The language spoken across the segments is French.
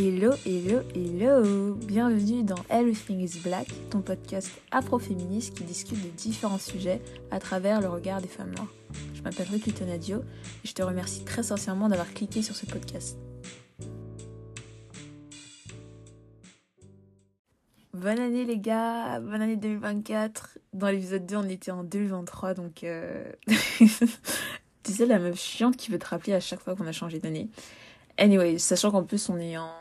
Hello, hello, hello Bienvenue dans Everything is Black, ton podcast afroféministe qui discute de différents sujets à travers le regard des femmes noires. Je m'appelle Ricky Tonadio et je te remercie très sincèrement d'avoir cliqué sur ce podcast. Bonne année les gars, bonne année 2024. Dans l'épisode 2, on était en 2023, donc euh... tu sais la meuf chiante qui veut te rappeler à chaque fois qu'on a changé d'année. Anyway, sachant qu'en plus on est en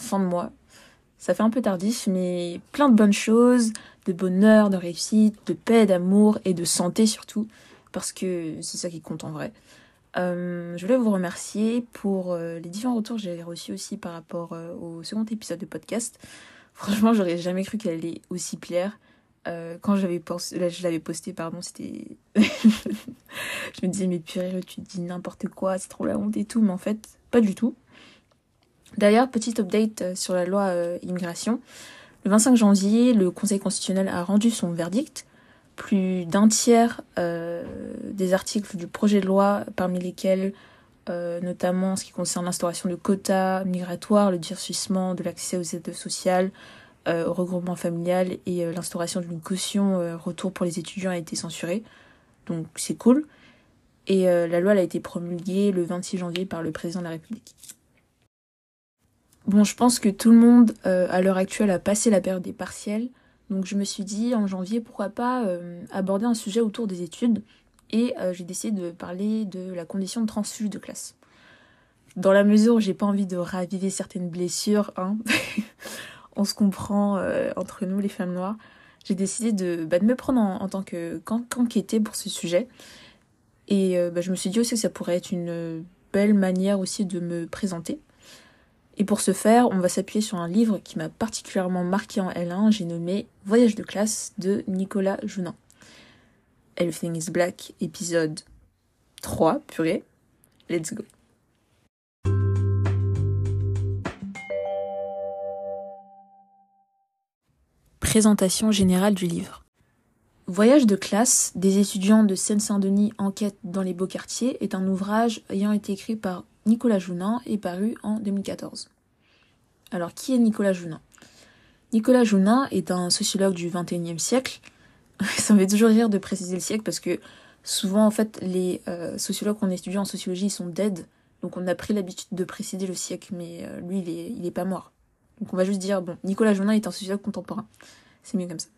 fin de mois. Ça fait un peu tardif, mais plein de bonnes choses, de bonheur, de réussite, de paix, d'amour et de santé surtout, parce que c'est ça qui compte en vrai. Euh, je voulais vous remercier pour euh, les différents retours que j'ai reçus aussi par rapport euh, au second épisode de podcast. Franchement, j'aurais jamais cru qu'elle allait aussi plaire. quand j'avais je l'avais posté, pardon, c'était. je me disais, mais purée, tu dis n'importe quoi, c'est trop la honte et tout, mais en fait, pas du tout. D'ailleurs, petite update euh, sur la loi euh, immigration. Le 25 janvier, le Conseil constitutionnel a rendu son verdict. Plus d'un tiers euh, des articles du projet de loi, parmi lesquels notamment ce qui concerne l'instauration de quotas migratoires, le durcissement de l'accès aux aides sociales, au regroupement familial et l'instauration d'une caution retour pour les étudiants a été censuré. Donc c'est cool. Et la loi a été promulguée le 26 janvier par le président de la République. Bon, je pense que tout le monde euh, à l'heure actuelle a passé la période des partiels, donc je me suis dit en janvier pourquoi pas euh, aborder un sujet autour des études. Et euh, j'ai décidé de parler de la condition de transfuge de classe. Dans la mesure où j'ai pas envie de raviver certaines blessures, hein, on se comprend entre nous les femmes noires, j'ai décidé de, bah, de, me prendre en, tant que qu'enquêter pour ce sujet. Et bah, je me suis dit aussi que ça pourrait être une belle manière aussi de me présenter et pour ce faire, on va s'appuyer sur un livre qui m'a particulièrement marqué en L1, j'ai nommé Voyage de classe de Nicolas Jounin. Everything is Black, épisode 3, purée. Let's go. Présentation générale du livre. Voyage de classe des étudiants de Seine-Saint-Denis enquête dans les beaux quartiers est un ouvrage ayant été écrit par Nicolas Jounin est paru en 2014. Alors, qui est Nicolas Jounin? Nicolas Jounin est un sociologue du XXIe siècle. Ça me fait toujours rire de préciser le siècle parce que souvent, en fait, les euh, sociologues qu'on étudie en sociologie sont dead. Donc, on a pris l'habitude de préciser le siècle, mais euh, lui, il est, il est pas mort. Donc, on va juste dire, bon, Nicolas Jounin est un sociologue contemporain. C'est mieux comme ça.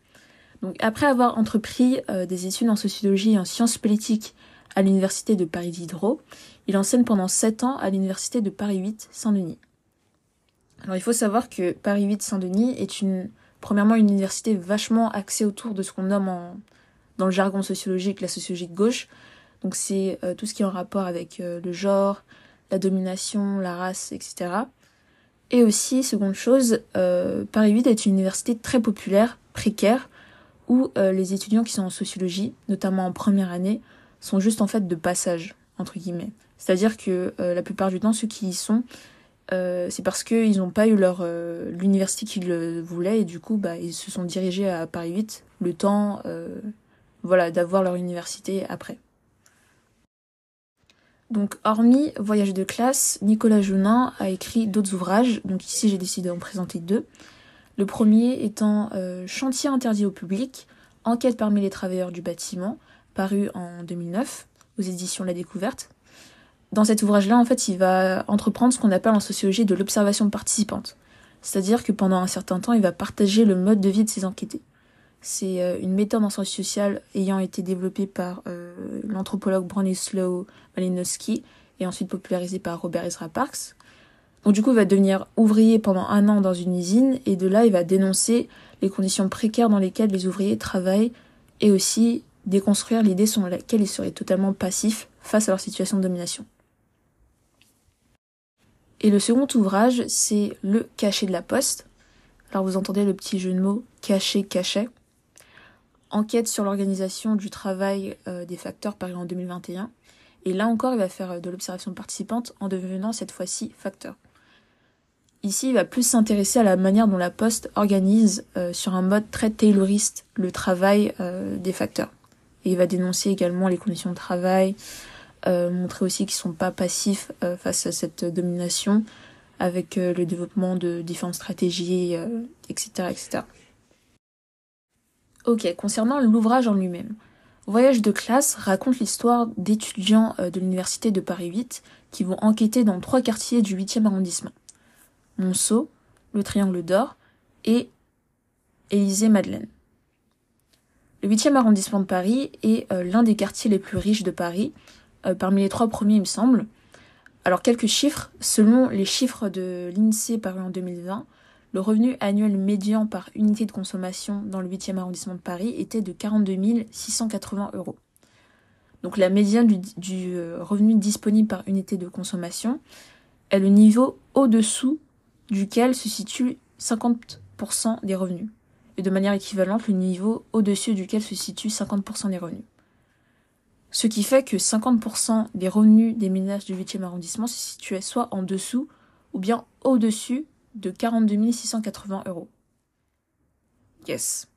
Donc, après avoir entrepris euh, des études en sociologie et en sciences politiques à l'université de Paris Diderot. Il enseigne pendant 7 ans à l'université de Paris 8 Saint-Denis. Alors il faut savoir que Paris 8 Saint-Denis est une premièrement une université vachement axée autour de ce qu'on nomme en, dans le jargon sociologique la sociologie de gauche. Donc c'est euh, tout ce qui est en rapport avec euh, le genre, la domination, la race, etc. Et aussi, seconde chose, euh, Paris 8 est une université très populaire, précaire, où les étudiants qui sont en sociologie, notamment en première année, sont juste en fait de passage, entre guillemets. C'est-à-dire que la plupart du temps, ceux qui y sont, euh, c'est parce qu'ils n'ont pas eu leur euh, l'université qu'ils voulaient et du coup, bah, ils se sont dirigés à Paris 8 le temps voilà, d'avoir leur université après. Donc, hormis Voyage de classe, Nicolas Jounin a écrit d'autres ouvrages. Donc ici, j'ai décidé d'en présenter deux. Le premier étant Chantier interdit au public, Enquête parmi les travailleurs du bâtiment, paru en 2009 aux éditions La Découverte. Dans cet ouvrage-là, en fait, il va entreprendre ce qu'on appelle en sociologie de l'observation participante. C'est-à-dire que pendant un certain temps, il va partager le mode de vie de ses enquêtés. C'est euh, une méthode en sciences sociales ayant été développée par euh, l'anthropologue Bronislaw Malinowski et ensuite popularisée par Robert Ezra Parks. Donc du coup, il va devenir ouvrier pendant un an dans une usine et de là, il va dénoncer les conditions précaires dans lesquelles les ouvriers travaillent et aussi déconstruire l'idée selon laquelle ils seraient totalement passifs face à leur situation de domination. Et le second ouvrage, c'est Le cachet de la poste. Alors vous entendez le petit jeu de mots cachet, cachet. Enquête sur l'organisation du travail euh, des facteurs paru en 2021. Et là encore, il va faire de l'observation participante en devenant cette fois-ci facteur. Ici, il va plus s'intéresser à la manière dont la Poste organise euh, sur un mode très tayloriste le travail euh, des facteurs. Et il va dénoncer également les conditions de travail, euh, montrer aussi qu'ils sont pas passifs euh, face à cette domination, avec le développement de différentes stratégies, etc., etc. Ok, concernant l'ouvrage en lui-même. Voyage de classe raconte l'histoire d'étudiants de l'université de Paris 8 qui vont enquêter dans trois quartiers du 8e arrondissement. Monceau, le Triangle d'Or et Élysée-Madeleine. Le 8e arrondissement de Paris est euh, l'un des quartiers les plus riches de Paris, euh, parmi les trois premiers il me semble. Alors quelques chiffres, selon les chiffres de l'INSEE paru en 2020, le revenu annuel médian par unité de consommation dans le 8e arrondissement de Paris était de 42 680 euros. Donc la médiane du, du euh, revenu disponible par unité de consommation est le niveau au-dessous duquel se situe 50% des revenus et de manière équivalente le niveau au-dessus duquel se situent 50% des revenus. Ce qui fait que 50% des revenus des ménages du 8e arrondissement se situaient soit en dessous ou bien au-dessus de 42 680 euros. Yes.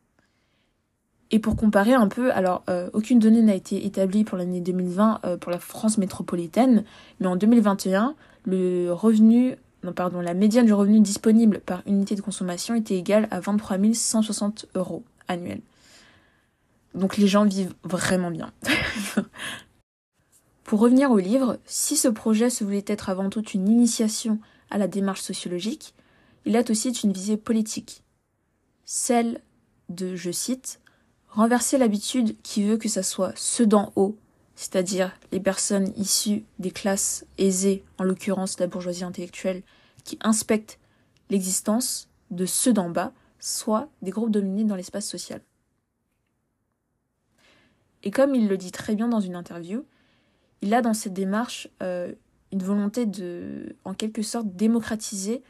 Et pour comparer un peu, alors euh, aucune donnée n'a été établie pour l'année 2020 euh, pour la France métropolitaine, mais en 2021, le revenu non, pardon, la médiane du revenu disponible par unité de consommation était égale à 23 160 euros annuels. Donc les gens vivent vraiment bien. Pour revenir au livre, si ce projet se voulait être avant tout une initiation à la démarche sociologique, il a aussi une visée politique. Celle de, je cite, renverser l'habitude qui veut que ça soit ceux d'en haut c'est-à-dire les personnes issues des classes aisées, en l'occurrence la bourgeoisie intellectuelle, qui inspectent l'existence de ceux d'en bas, soit des groupes dominés dans l'espace social. Et comme il le dit très bien dans une interview, il a dans cette démarche euh, une volonté de, en quelque sorte, démocratiser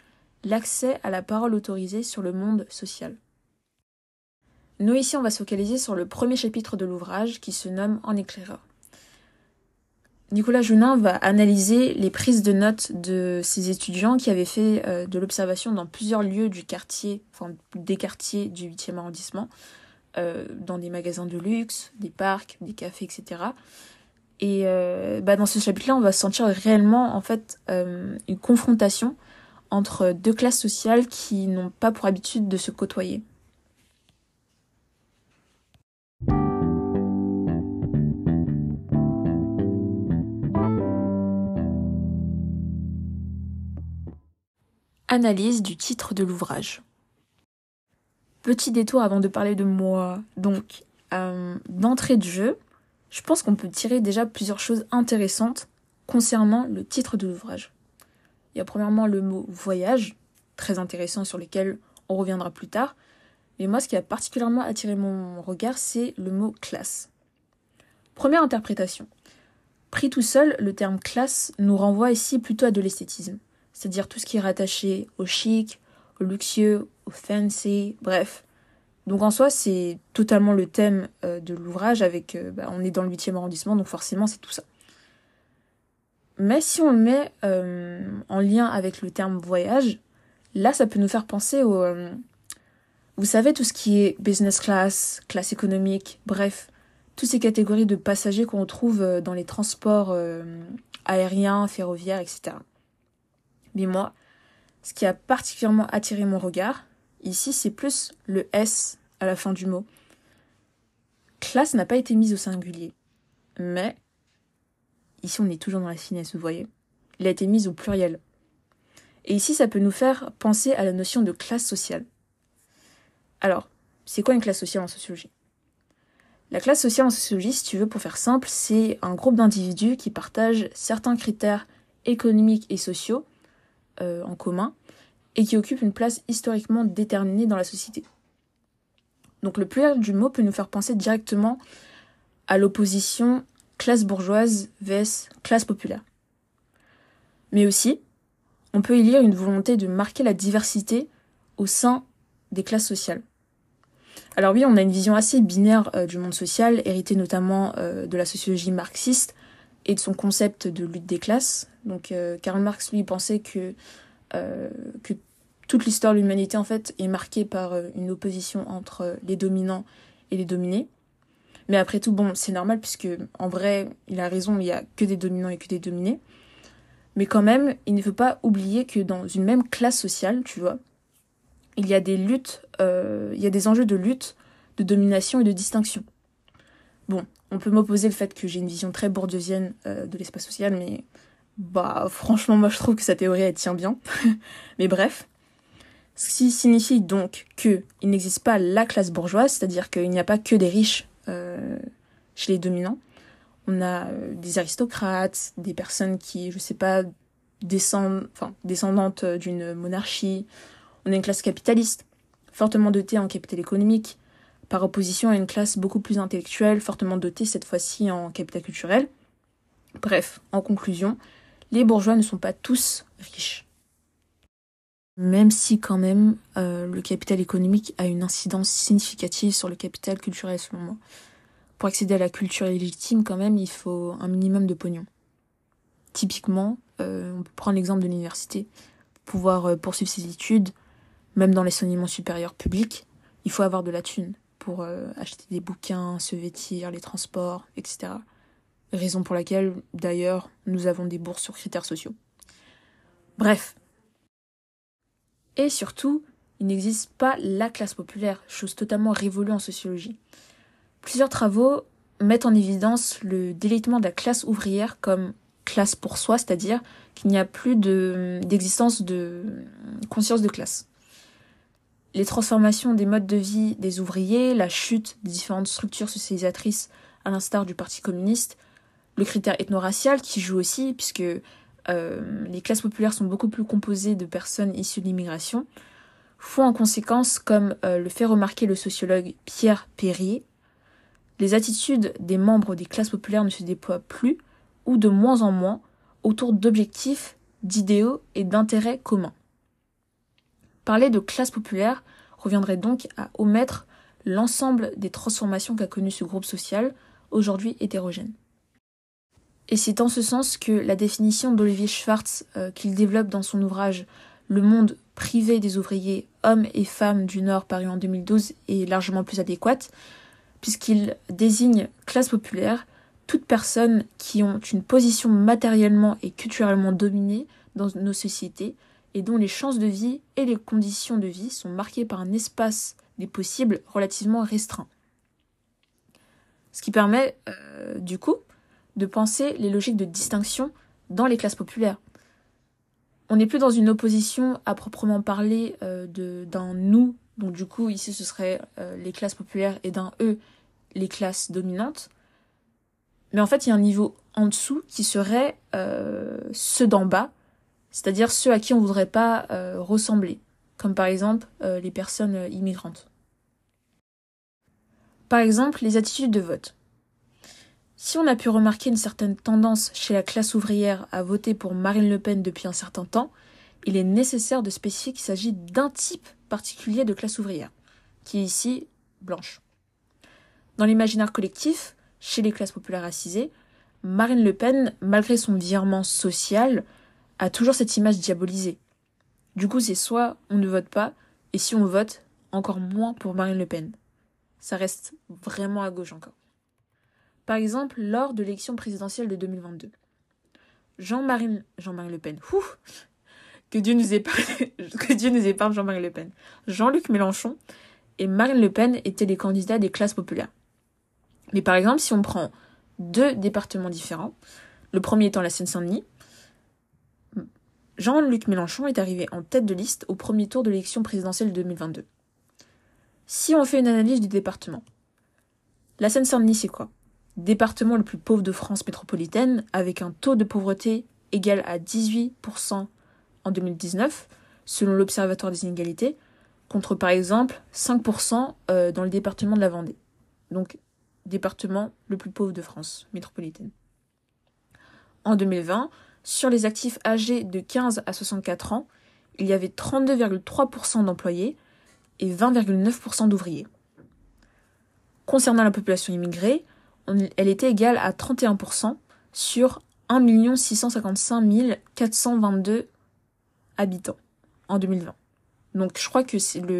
l'accès à la parole autorisée sur le monde social. Nous ici, on va se focaliser sur le premier chapitre de l'ouvrage qui se nomme En éclaireur. Nicolas Jounin va analyser les prises de notes de ses étudiants qui avaient fait euh, de l'observation dans plusieurs lieux du quartier, enfin des quartiers du 8e arrondissement, euh, dans des magasins de luxe, des parcs, des cafés, etc. Et euh, bah, dans ce chapitre-là, on va sentir réellement en fait une confrontation entre deux classes sociales qui n'ont pas pour habitude de se côtoyer. Analyse du titre de l'ouvrage. Petit détour avant de parler de moi. Donc, euh, d'entrée de jeu, je pense qu'on peut tirer déjà plusieurs choses intéressantes concernant le titre de l'ouvrage. Il y a premièrement le mot voyage, très intéressant sur lequel on reviendra plus tard. Mais moi, ce qui a particulièrement attiré mon regard, c'est le mot classe. Première interprétation. Pris tout seul, le terme classe nous renvoie ici plutôt à de l'esthétisme c'est-à-dire tout ce qui est rattaché au chic, au luxueux, au fancy, bref. Donc en soi, c'est totalement le thème euh, de l'ouvrage avec euh, bah, on est dans le 8e arrondissement, donc forcément c'est tout ça. Mais si on le met euh, en lien avec le terme voyage, là ça peut nous faire penser au vous savez tout ce qui est business class, classe économique, bref, toutes ces catégories de passagers qu'on trouve dans les transports aériens, ferroviaires, etc. Mais moi, ce qui a particulièrement attiré mon regard, ici, c'est plus le S à la fin du mot. Classe n'a pas été mise au singulier. Mais, ici on est toujours dans la finesse, vous voyez. Il a été mis au pluriel. Et ici, ça peut nous faire penser à la notion de classe sociale. Alors, c'est quoi une classe sociale en sociologie? La classe sociale en sociologie, si tu veux, pour faire simple, c'est un groupe d'individus qui partagent certains critères économiques et sociaux euh, en commun et qui occupe une place historiquement déterminée dans la société. Donc le pluriel du mot peut nous faire penser directement à l'opposition classe bourgeoise vs classe populaire. Mais aussi, on peut y lire une volonté de marquer la diversité au sein des classes sociales. Alors oui, on a une vision assez binaire euh, du monde social, héritée notamment euh, de la sociologie marxiste et de son concept de lutte des classes, donc euh, Karl Marx, lui, pensait que, que toute l'histoire de l'humanité, en fait, est marquée par euh, une opposition entre les dominants et les dominés. Mais après tout, bon, c'est normal, puisque en vrai, il a raison, il n'y a que des dominants et que des dominés. Mais quand même, il ne faut pas oublier que dans une même classe sociale, tu vois, il y a des luttes, euh, il y a des enjeux de lutte, de domination et de distinction. Bon, on peut m'opposer le fait que j'ai une vision très bourdieusienne euh, de l'espace social, mais bah franchement moi je trouve que sa théorie elle tient bien. mais bref. Ce qui signifie donc qu'il n'existe pas la classe bourgeoise, c'est-à-dire qu'il n'y a pas que des riches euh, chez les dominants. On a euh, des aristocrates, des personnes qui, je sais pas, descendent, enfin, descendantes d'une monarchie. On a une classe capitaliste, fortement dotée en capital économique, par opposition à une classe beaucoup plus intellectuelle, fortement dotée cette fois-ci en capital culturel. Bref, en conclusion, les bourgeois ne sont pas tous riches. Même si quand même euh, le capital économique a une incidence significative sur le capital culturel selon moi. Pour accéder à la culture légitime quand même, il faut un minimum de pognon. Typiquement, euh, on peut prendre l'exemple de l'université. Pour pouvoir euh, poursuivre ses études, même dans l'enseignement supérieur public, il faut avoir de la thune pour euh, acheter des bouquins, se vêtir, les transports, etc. Raison pour laquelle, d'ailleurs, nous avons des bourses sur critères sociaux. Bref. Et surtout, il n'existe pas la classe populaire, chose totalement révolue en sociologie. Plusieurs travaux mettent en évidence le délitement de la classe ouvrière comme classe pour soi, c'est-à-dire qu'il n'y a plus d'existence de conscience de classe les transformations des modes de vie des ouvriers, la chute des différentes structures socialisatrices à l'instar du Parti communiste, le critère ethno-racial qui joue aussi, puisque euh, les classes populaires sont beaucoup plus composées de personnes issues de l'immigration, font en conséquence, comme euh, le fait remarquer le sociologue Pierre Perrier, les attitudes des membres des classes populaires ne se déploient plus, ou de moins en moins, autour d'objectifs, d'idéaux et d'intérêts communs. Parler de classe populaire reviendrait donc à omettre l'ensemble des transformations qu'a connues ce groupe social, aujourd'hui hétérogène. Et c'est en ce sens que la définition d'Olivier Schwartz euh, qu'il développe dans son ouvrage Le monde privé des ouvriers, hommes et femmes du Nord paru en 2012 est largement plus adéquate, puisqu'il désigne classe populaire toutes personnes qui ont une position matériellement et culturellement dominée dans nos sociétés, et dont les chances de vie et les conditions de vie sont marquées par un espace des possibles relativement restreint. Ce qui permet, euh, du coup, de penser les logiques de distinction dans les classes populaires. On n'est plus dans une opposition à proprement parler euh, d'un nous, donc du coup ici ce serait euh, les classes populaires et d'un eux, les classes dominantes. Mais en fait il y a un niveau en dessous qui serait ceux d'en bas, c'est-à-dire ceux à qui on ne voudrait pas euh, ressembler, comme par exemple euh, les personnes euh, immigrantes. Par exemple, les attitudes de vote. Si on a pu remarquer une certaine tendance chez la classe ouvrière à voter pour Marine Le Pen depuis un certain temps, il est nécessaire de spécifier qu'il s'agit d'un type particulier de classe ouvrière, qui est ici blanche. Dans l'imaginaire collectif, chez les classes populaires racisées, Marine Le Pen, malgré son virement social, a toujours cette image diabolisée. Du coup, c'est soit on ne vote pas, et si on vote, encore moins pour Marine Le Pen. Ça reste vraiment à gauche encore. Par exemple, lors de l'élection présidentielle de 2022. Jean-Marie Jean-Marie Le Pen. Que Dieu nous épargne, que Dieu nous épargne Jean-Marie Le Pen. Jean-Luc Mélenchon et Marine Le Pen étaient les candidats des classes populaires. Mais par exemple, si on prend deux départements différents, le premier étant la Seine-Saint-Denis, Jean-Luc Mélenchon est arrivé en tête de liste au premier tour de l'élection présidentielle de 2022. Si on fait une analyse du département, la Seine-Saint-Denis, c'est quoi? Département le plus pauvre de France métropolitaine, avec un taux de pauvreté égal à 18% en 2019, selon l'Observatoire des inégalités, contre par exemple 5% euh, dans le département de la Vendée. Donc, département le plus pauvre de France métropolitaine. En 2020, sur les actifs âgés de 15 à 64 ans, il y avait 32,3% d'employés et 20,9% d'ouvriers. Concernant la population immigrée, elle était égale à 31% sur 1 655 422 habitants en 2020. Donc je crois que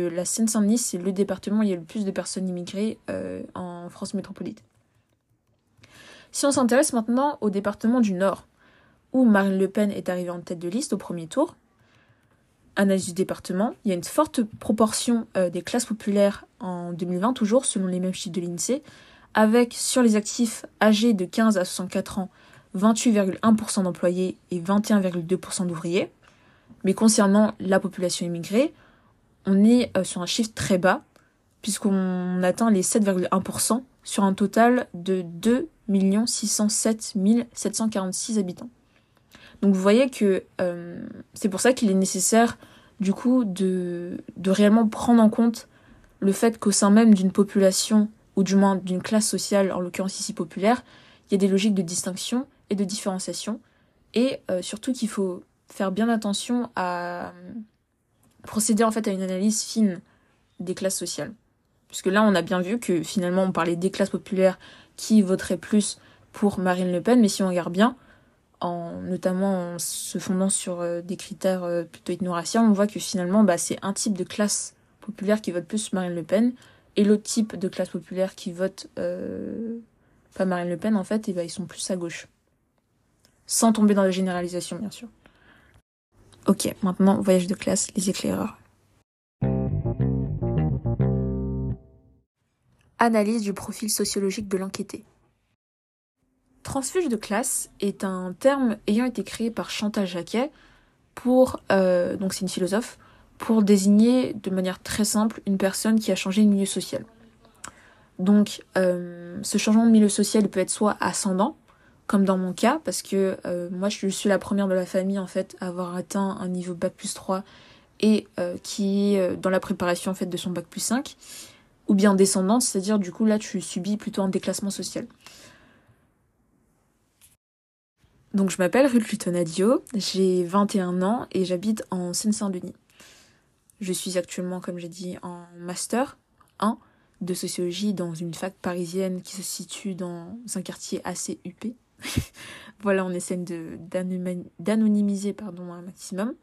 la Seine-Saint-Denis, c'est le département où il y a le plus de personnes immigrées euh, en France métropolitaine. Si on s'intéresse maintenant au département du Nord, où Marine Le Pen est arrivée en tête de liste au premier tour. Analyse du département, il y a une forte proportion euh, des classes populaires en 2020, toujours selon les mêmes chiffres de l'INSEE, avec sur les actifs âgés de 15 à 64 ans 28,1% d'employés et 21,2% d'ouvriers. Mais concernant la population immigrée, on est euh, sur un chiffre très bas, puisqu'on atteint les 7,1% sur un total de 2 607 746 habitants. Donc vous voyez que euh, c'est pour ça qu'il est nécessaire du coup de, de réellement prendre en compte le fait qu'au sein même d'une population, ou du moins d'une classe sociale, en l'occurrence ici populaire, il y a des logiques de distinction et de différenciation, et euh, surtout qu'il faut faire bien attention à procéder en fait à une analyse fine des classes sociales. Puisque là, on a bien vu que finalement, on parlait des classes populaires qui voteraient plus pour Marine Le Pen, mais si on regarde bien, en, notamment en se fondant sur euh, des critères euh, plutôt ethno-raciaux, on voit que finalement, bah, c'est un type de classe populaire qui vote plus Marine Le Pen, et l'autre type de classe populaire qui vote euh, pas Marine Le Pen, en fait, et bah, ils sont plus à gauche. Sans tomber dans la généralisation, bien sûr. Ok, maintenant, voyage de classe, les éclaireurs. Analyse du profil sociologique de l'enquêté. Transfuge de classe est un terme ayant été créé par Chantal Jacquet pour, euh, donc c'est une philosophe, pour désigner de manière très simple une personne qui a changé de milieu social. Donc, euh, ce changement de milieu social peut être soit ascendant, comme dans mon cas, parce que euh, moi je suis la première de la famille en fait à avoir atteint un niveau bac plus 3 et qui est dans la préparation en de son bac plus 5, ou bien descendante, c'est-à-dire du coup là tu subis plutôt un déclassement social. Donc je m'appelle Ruth Lutonadio, j'ai 21 ans et j'habite en Seine-Saint-Denis. Je suis actuellement, comme j'ai dit, en master 1 de sociologie dans une fac parisienne qui se situe dans un quartier assez huppé. voilà, on essaie d'anonymiser pardon, un maximum.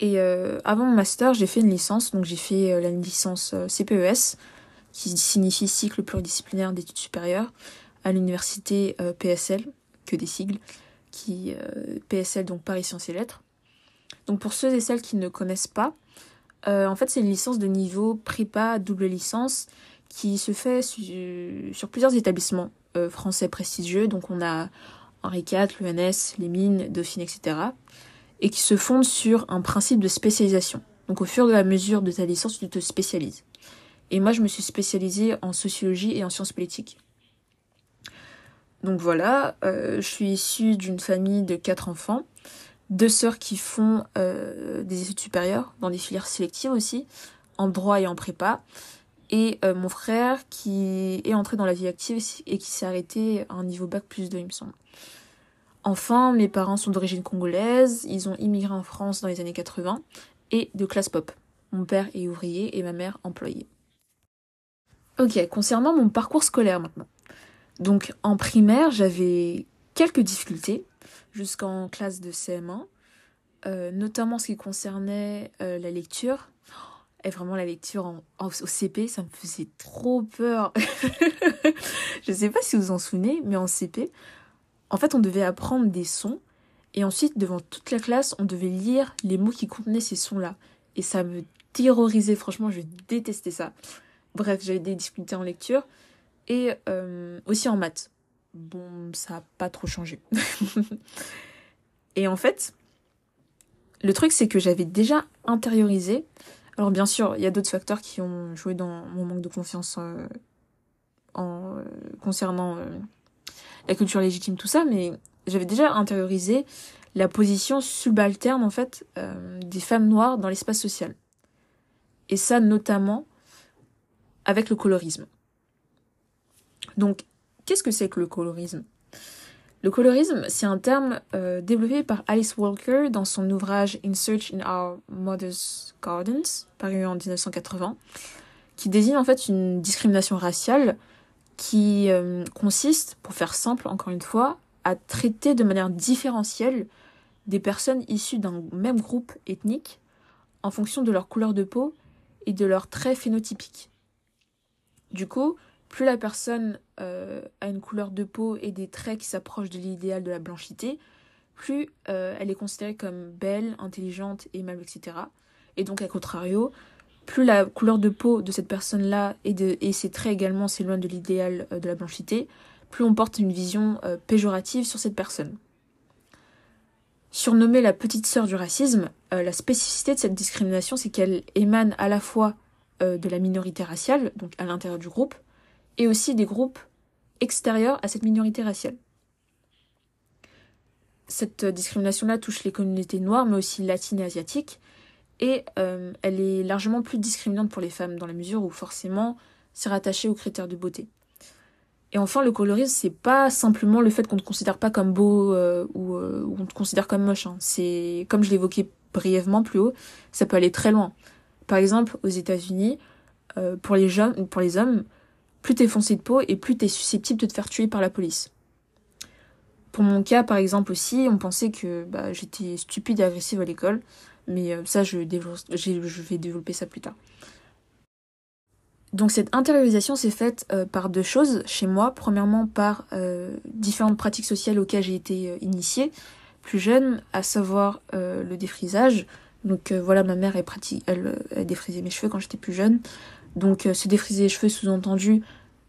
Et euh, avant mon master, j'ai fait une licence, donc j'ai fait euh, la licence euh, CPES, qui signifie cycle pluridisciplinaire d'études supérieures, à l'université PSL, que des sigles, qui PSL, donc Paris Sciences et Lettres. Donc pour ceux et celles qui ne connaissent pas, euh, en fait c'est une licence de niveau prépa double licence qui se fait sur, plusieurs établissements euh, français prestigieux. Donc on a Henri IV, l'ENS, les mines, Dauphine, etc. Et qui se fonde sur un principe de spécialisation. Donc au fur et à mesure de ta licence, tu te spécialises. Et moi je me suis spécialisée en sociologie et en sciences politiques. Donc voilà, euh, je suis issue d'une famille de quatre enfants, deux sœurs qui font euh, des études supérieures dans des filières sélectives aussi, en droit et en prépa, et euh, mon frère qui est entré dans la vie active et qui s'est arrêté à un niveau bac plus 2 il me semble. Enfin, mes parents sont d'origine congolaise, ils ont immigré en France dans les années 80 et de classe pop. Mon père est ouvrier et ma mère employée. Ok, concernant mon parcours scolaire maintenant. Donc en primaire, j'avais quelques difficultés jusqu'en classe de CM1, euh, notamment ce qui concernait euh, la lecture. Et vraiment la lecture en, au CP, ça me faisait trop peur. Je ne sais pas si vous en souvenez, mais en CP, en fait, on devait apprendre des sons et ensuite, devant toute la classe, on devait lire les mots qui contenaient ces sons-là. Et ça me terrorisait, franchement, je détestais ça. Bref, j'avais des difficultés en lecture et euh, aussi en maths. Bon, ça n'a pas trop changé. et en fait, le truc, c'est que j'avais déjà intériorisé. Alors, bien sûr, il y a d'autres facteurs qui ont joué dans mon manque de confiance euh, en, euh, concernant la culture légitime, tout ça, mais j'avais déjà intériorisé la position subalterne, en fait, des femmes noires dans l'espace social. Et ça, notamment avec le colorisme. Donc, qu'est-ce que c'est que le colorisme? Le colorisme, c'est un terme euh, développé par Alice Walker dans son ouvrage In Search in Our Mother's Gardens, paru en 1980, qui désigne en fait une discrimination raciale qui euh, consiste, pour faire simple encore une fois, à traiter de manière différentielle des personnes issues d'un même groupe ethnique en fonction de leur couleur de peau et de leurs traits phénotypiques. Du coup, plus la personne euh, a une couleur de peau et des traits qui s'approchent de l'idéal de la blanchité, plus euh, elle est considérée comme belle, intelligente, aimable, etc. Et donc, à contrario, plus la couleur de peau de cette personne-là et, ses traits également s'éloignent de l'idéal de la blanchité, plus on porte une vision péjorative sur cette personne. Surnommée la petite sœur du racisme, la spécificité de cette discrimination, c'est qu'elle émane à la fois de la minorité raciale, donc à l'intérieur du groupe, et aussi des groupes extérieurs à cette minorité raciale. Cette discrimination-là touche les communautés noires, mais aussi latines et asiatiques, et euh, elle est largement plus discriminante pour les femmes, dans la mesure où forcément c'est rattaché aux critères de beauté. Et enfin, le colorisme, c'est pas simplement le fait qu'on ne te considère pas comme beau euh, ou, euh, ou, te considère comme moche. Hein. C'est, comme je l'évoquais brièvement plus haut, ça peut aller très loin. Par exemple, aux États-Unis, pour, les pour les hommes, plus t'es foncé de peau et plus t'es susceptible de te faire tuer par la police. Pour mon cas, par exemple aussi, on pensait que bah, j'étais stupide et agressive à l'école, mais euh, ça, je, vais développer ça plus tard. Donc cette intériorisation s'est faite euh, par deux choses chez moi. Premièrement, par euh, différentes pratiques sociales auxquelles j'ai été initiée plus jeune, à savoir le défrisage. Donc voilà, ma mère elle, pratique, elle, elle défrisait mes cheveux quand j'étais plus jeune. Donc euh, se défriser les cheveux, sous-entendu,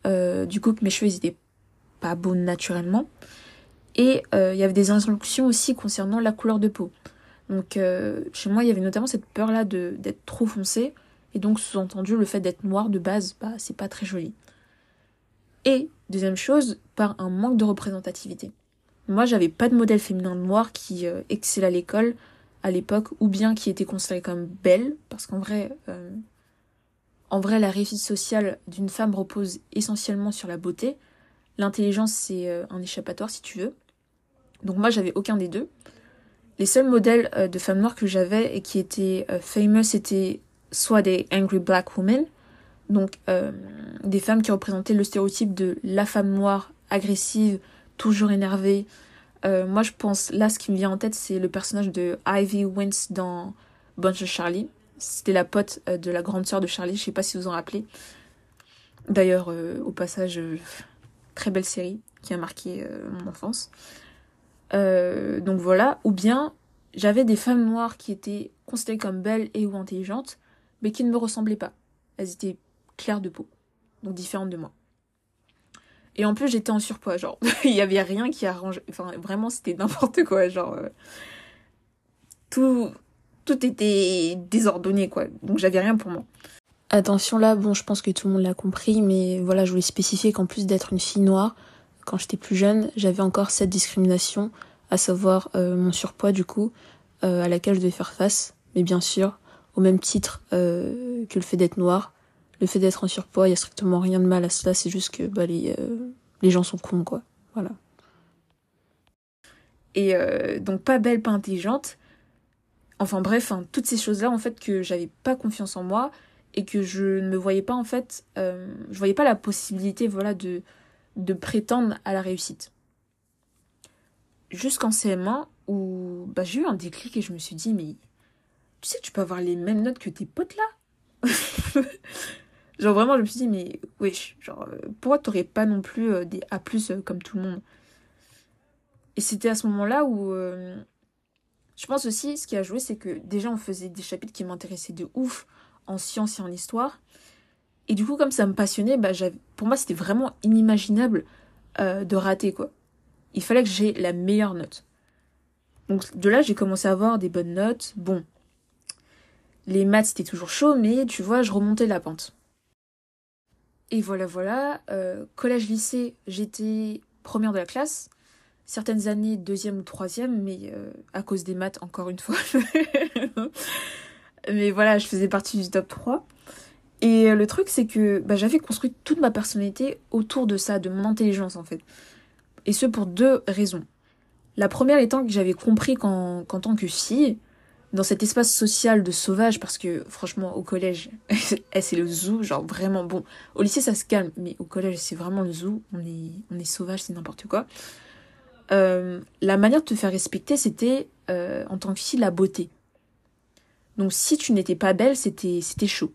euh, du coup que mes cheveux n'étaient pas beaux naturellement. Et euh, il y avait des injonctions aussi concernant la couleur de peau. Donc chez moi, il y avait notamment cette peur-là d'être trop foncé. Et donc sous-entendu, le fait d'être noir de base, bah, c'est pas très joli. Et deuxième chose, par un manque de représentativité. Moi, j'avais pas de modèle féminin noir qui excellait à l'école à l'époque, ou bien qui était considéré comme belle, parce qu'en vrai, en vrai, la réussite sociale d'une femme repose essentiellement sur la beauté. L'intelligence, c'est euh, un échappatoire, si tu veux. Donc moi, j'avais aucun des deux. Les seuls modèles euh, de femmes noires que j'avais et qui étaient euh, famous, c'était soit des angry black women, donc des femmes qui représentaient le stéréotype de la femme noire agressive, toujours énervée. moi, je pense, là, ce qui me vient en tête, c'est le personnage de Ivy Wins dans Bunch of Charlie. C'était la pote euh, de la grande sœur de Charlie, je sais pas si vous en rappelez. D'ailleurs, euh, au passage, euh, très belle série qui a marqué mon enfance. donc voilà, ou bien j'avais des femmes noires qui étaient considérées comme belles et ou intelligentes, mais qui ne me ressemblaient pas. Elles étaient claires de peau, donc différentes de moi. Et en plus, j'étais en surpoids, genre, il y avait rien qui arrangeait. Enfin, vraiment, c'était n'importe quoi, genre. tout, tout était désordonné, quoi. Donc j'avais rien pour moi. Attention là, bon, je pense que tout le monde l'a compris, mais voilà, je voulais spécifier qu'en plus d'être une fille noire, quand j'étais plus jeune, j'avais encore cette discrimination, à savoir euh, mon surpoids du coup, euh, à laquelle je devais faire face. Mais bien sûr, au même titre euh, que le fait d'être noir, le fait d'être en surpoids, il y a strictement rien de mal à cela, c'est juste que bah, les, les gens sont cons, quoi. Voilà. Et donc pas belle, pas intelligente, Enfin bref, hein, toutes ces choses-là en fait que j'avais pas confiance en moi et que je ne me voyais pas en fait, euh, je voyais pas la possibilité voilà de de prétendre à la réussite. Jusqu'en CM1 où bah, j'ai eu un déclic et je me suis dit mais tu sais tu peux avoir les mêmes notes que tes potes là? genre vraiment je me suis dit mais wesh genre euh, pourquoi t'aurais pas non plus euh, des A+ comme tout le monde? Et c'était à ce moment-là où je pense aussi, ce qui a joué, c'est que déjà on faisait des chapitres qui m'intéressaient de ouf en sciences et en histoire. Et du coup, comme ça me passionnait, bah, pour moi, c'était vraiment inimaginable euh, de rater, quoi. Il fallait que j'ai la meilleure note. Donc de là, j'ai commencé à avoir des bonnes notes. Bon, les maths, c'était toujours chaud, mais tu vois, je remontais la pente. Et voilà, voilà. Euh, Collège-lycée, j'étais première de la classe certaines années deuxième ou troisième, mais euh, à cause des maths, encore une fois. mais voilà, je faisais partie du top 3. Et euh, le truc, c'est que bah, j'avais construit toute ma personnalité autour de ça, de mon intelligence en fait. Et ce pour deux raisons. La première étant que j'avais compris qu'en tant que fille, dans cet espace social de sauvage, parce que franchement au collège, eh, c'est le zoo, genre vraiment bon. Au lycée ça se calme, mais au collège c'est vraiment le zoo, on est, on est sauvage, c'est n'importe quoi. Euh, la manière de te faire respecter, c'était euh, en tant que fille la beauté. Donc si tu n'étais pas belle, c'était c'était chaud.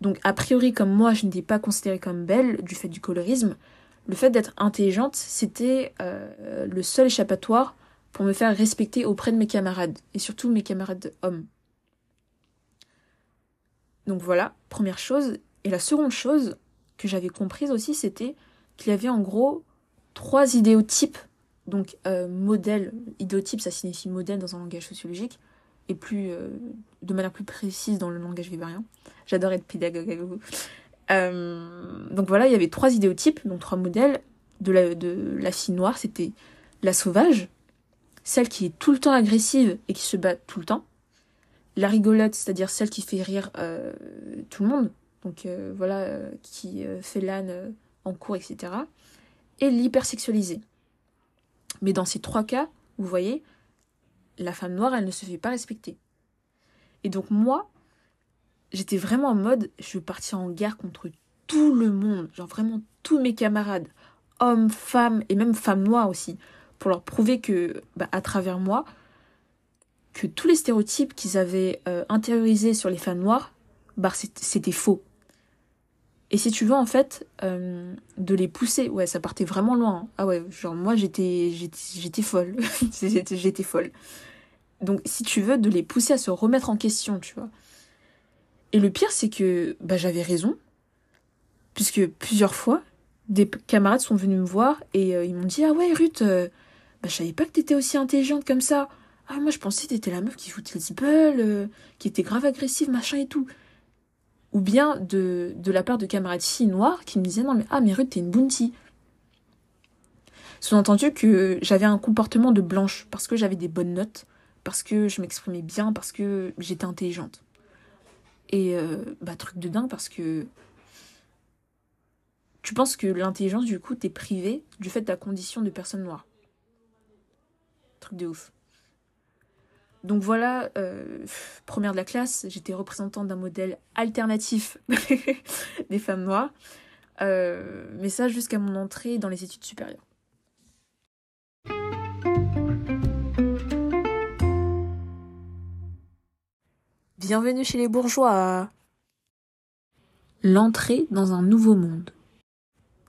Donc a priori comme moi je n'étais pas considérée comme belle du fait du colorisme, le fait d'être intelligente c'était euh, le seul échappatoire pour me faire respecter auprès de mes camarades et surtout mes camarades hommes. Donc voilà, première chose. Et la seconde chose que j'avais comprise aussi c'était qu'il y avait en gros trois idéotypes. Donc euh, modèle, idéotype ça signifie modèle dans un langage sociologique et plus euh, de manière plus précise dans le langage vivarien. J'adore être pédagogue avec vous. Euh, donc voilà, il y avait trois idéotypes, donc trois modèles de la, de la fille noire. C'était la sauvage, celle qui est tout le temps agressive et qui se bat tout le temps. La rigolote, c'est-à-dire celle qui fait rire euh, tout le monde, donc voilà, qui fait l'âne en cours, etc. Et l'hypersexualisée. Mais dans ces trois cas, vous voyez, la femme noire, elle ne se fait pas respecter. Et donc moi, j'étais vraiment en mode, je veux partir en guerre contre tout le monde, genre vraiment tous mes camarades, hommes, femmes et même femmes noires aussi, pour leur prouver que, bah, à travers moi, que tous les stéréotypes qu'ils avaient euh, intériorisés sur les femmes noires, bah, c'était faux. Et si tu veux, en fait, euh, de les pousser, ouais, ça partait vraiment loin. Hein. Ah ouais, genre moi, j'étais, j'étais folle. j'étais folle. Donc, si tu veux, de les pousser à se remettre en question, tu vois. Et le pire, c'est que bah, j'avais raison. Puisque plusieurs fois, des camarades sont venus me voir et euh, ils m'ont dit Ah ouais, Ruth, euh, bah, je savais pas que t'étais aussi intelligente comme ça. Ah, moi, je pensais que t'étais la meuf qui foutait le bull, qui était grave agressive, machin et tout ou bien de, la part de camarades filles noires qui me disaient non mais ah mais Ruth t'es une bounty. Sous-entendu que j'avais un comportement de blanche parce que j'avais des bonnes notes, parce que je m'exprimais bien, parce que j'étais intelligente. Et euh, bah truc de dingue parce que tu penses que l'intelligence du coup t'es privé du fait de ta condition de personne noire. Truc de ouf. Donc voilà, euh, première de la classe, j'étais représentante d'un modèle alternatif des femmes noires. Euh, mais ça jusqu'à mon entrée dans les études supérieures. Bienvenue chez les bourgeois. L'entrée dans un nouveau monde.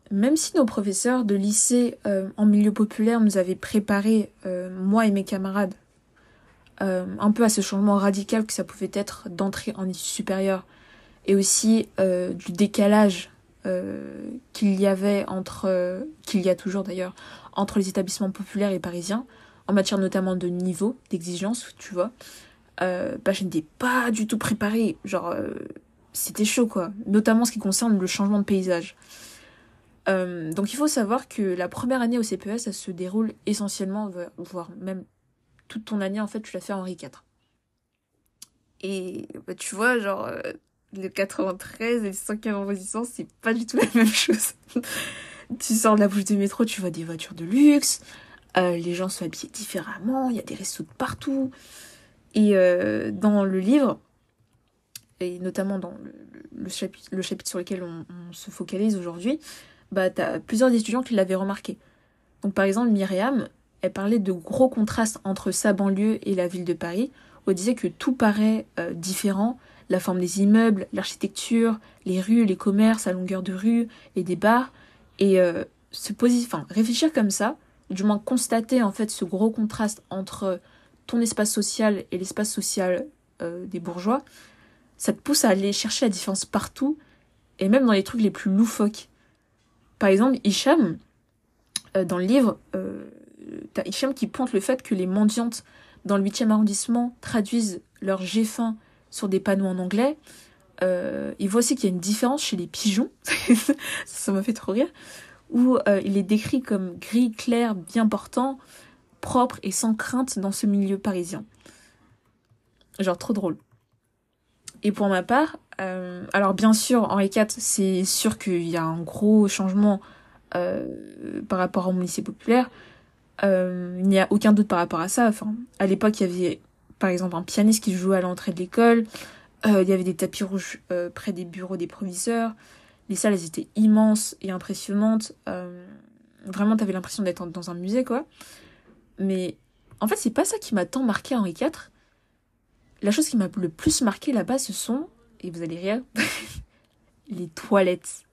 Même si nos professeurs de lycée euh, en milieu populaire nous avaient préparé, moi et mes camarades, euh, un peu à ce changement radical que ça pouvait être d'entrer en études supérieures et aussi euh, du décalage euh, qu'il y avait entre, qu'il y a toujours d'ailleurs, entre les établissements populaires et parisiens, en matière notamment de niveau, d'exigence, tu vois, bah, je n'étais pas du tout préparée. Genre, c'était chaud, quoi. Notamment ce qui concerne le changement de paysage. donc il faut savoir que la première année au CPS, ça se déroule essentiellement, voire même toute ton année, en fait, tu l'as fait Henri IV. Et bah, tu vois, genre, euh, le 93 et le 115 en résistance, c'est pas du tout la même chose. tu sors de la bouche de métro, tu vois des voitures de luxe, euh, les gens sont habillés différemment, il y a des restos de partout. Et euh, dans le livre, et notamment dans le, chapitre, le chapitre sur lequel on, on se focalise aujourd'hui, bah, t'as plusieurs étudiants qui l'avaient remarqué. Donc par exemple, Myriam, elle parlait de gros contrastes entre sa banlieue et la ville de Paris, où elle disait que tout paraît euh, différent, la forme des immeubles, l'architecture, les rues, les commerces à longueur de rue et des bars, et euh, se poser, enfin, réfléchir comme ça, du moins constater en fait ce gros contraste entre ton espace social et l'espace social euh, des bourgeois, ça te pousse à aller chercher la différence partout, et même dans les trucs les plus loufoques. Par exemple, Hicham, dans le livre, t'as Hicham qui pointe le fait que les mendiantes dans le 8e arrondissement traduisent leur G fin sur des panneaux en anglais. Euh, il voit aussi qu'il y a une différence chez les pigeons, ça m'a fait trop rire, où euh, il est décrit comme gris clair, bien portant, propre et sans crainte dans ce milieu parisien. Genre trop drôle. Et pour ma part, euh, alors bien sûr, Henri IV, c'est sûr qu'il y a un gros changement par rapport au lycée populaire. Euh, il n'y a aucun doute par rapport à ça. Enfin, à l'époque, il y avait par exemple un pianiste qui jouait à l'entrée de l'école. Euh, il y avait des tapis rouges euh, près des bureaux des proviseurs. Les salles, elles étaient immenses et impressionnantes. vraiment, t'avais l'impression d'être dans un musée, quoi. Mais en fait, c'est pas ça qui m'a tant marqué à Henri IV. La chose qui m'a le plus marqué là-bas, ce sont, et vous allez rire, les toilettes.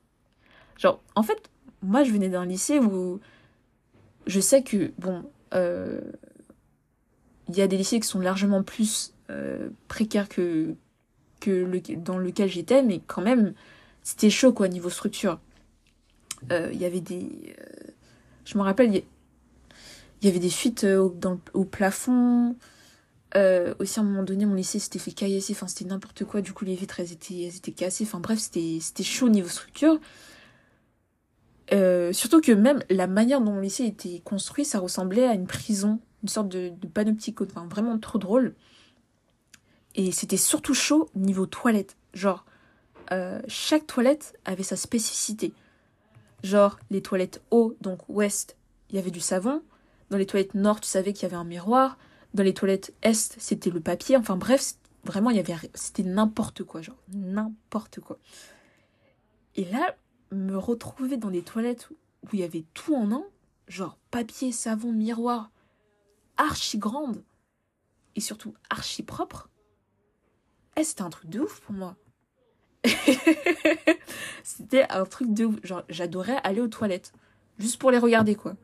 Genre, en fait, moi, je venais d'un lycée où je sais que, bon, euh, il y a des lycées qui sont largement plus euh, précaires que, que le, dans lequel j'étais, mais quand même, c'était chaud, quoi, niveau structure. Euh, il y avait des... je me rappelle, il y, avait des fuites au, au plafond. aussi, à un moment donné, mon lycée s'était fait caillasser, enfin, c'était n'importe quoi. Du coup, les vitres, elles étaient, elles étaient cassées. Enfin, bref, c'était chaud niveau structure. Euh, surtout que même la manière dont le lycée était construit, ça ressemblait à une prison, une sorte de, de panopticon, enfin vraiment trop drôle. Et c'était surtout chaud niveau toilette. Genre, euh, chaque toilette avait sa spécificité. Genre, les toilettes haut, donc ouest, il y avait du savon. Dans les toilettes nord, tu savais qu'il y avait un miroir. Dans les toilettes est, c'était le papier. Enfin bref, vraiment, il y avait, c'était n'importe quoi, genre n'importe quoi. Et là, me retrouver dans des toilettes où il y avait tout en un, genre papier, savon, miroir, archi grande et surtout archi propre, eh, c'était un truc de ouf pour moi. c'était un truc de ouf. Genre, j'adorais aller aux toilettes. Juste pour les regarder, quoi.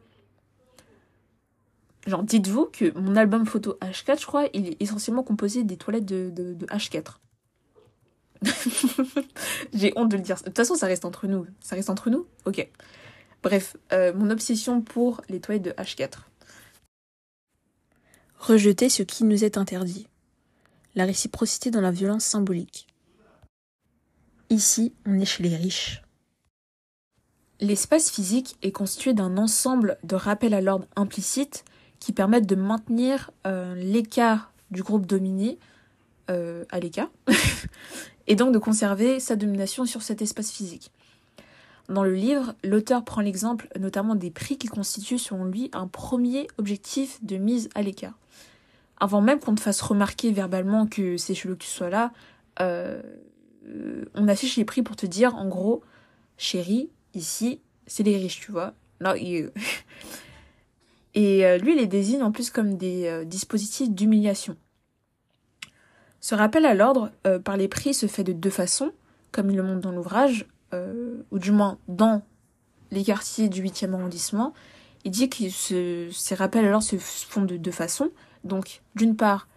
Genre, dites-vous que mon album photo H4, je crois, il est essentiellement composé des toilettes de, de, de H4. J'ai honte de le dire. De toute façon, ça reste entre nous. Ça reste entre nous? Ok. Bref, euh, mon obsession pour les toilettes de H4. Rejeter ce qui nous est interdit. La réciprocité dans la violence symbolique. Ici, on est chez les riches. L'espace physique est constitué d'un ensemble de rappels à l'ordre implicites qui permettent de maintenir euh, l'écart du groupe dominé euh, à l'écart et donc de conserver sa domination sur cet espace physique. Dans le livre, l'auteur prend l'exemple notamment des prix qui constituent selon lui un premier objectif de mise à l'écart. Avant même qu'on te fasse remarquer verbalement que c'est chelou que tu sois là, euh, on affiche les prix pour te dire en gros, chérie, ici, c'est les riches, tu vois. Not you. Et euh, lui, il les désigne en plus comme des euh, dispositifs d'humiliation. Ce rappel à l'ordre euh, par les prix se fait de deux façons, comme il le montre dans l'ouvrage, euh, ou du moins dans les quartiers du 8e arrondissement. Il dit que ces rappels à l'ordre se font de deux façons. Donc, d'une part,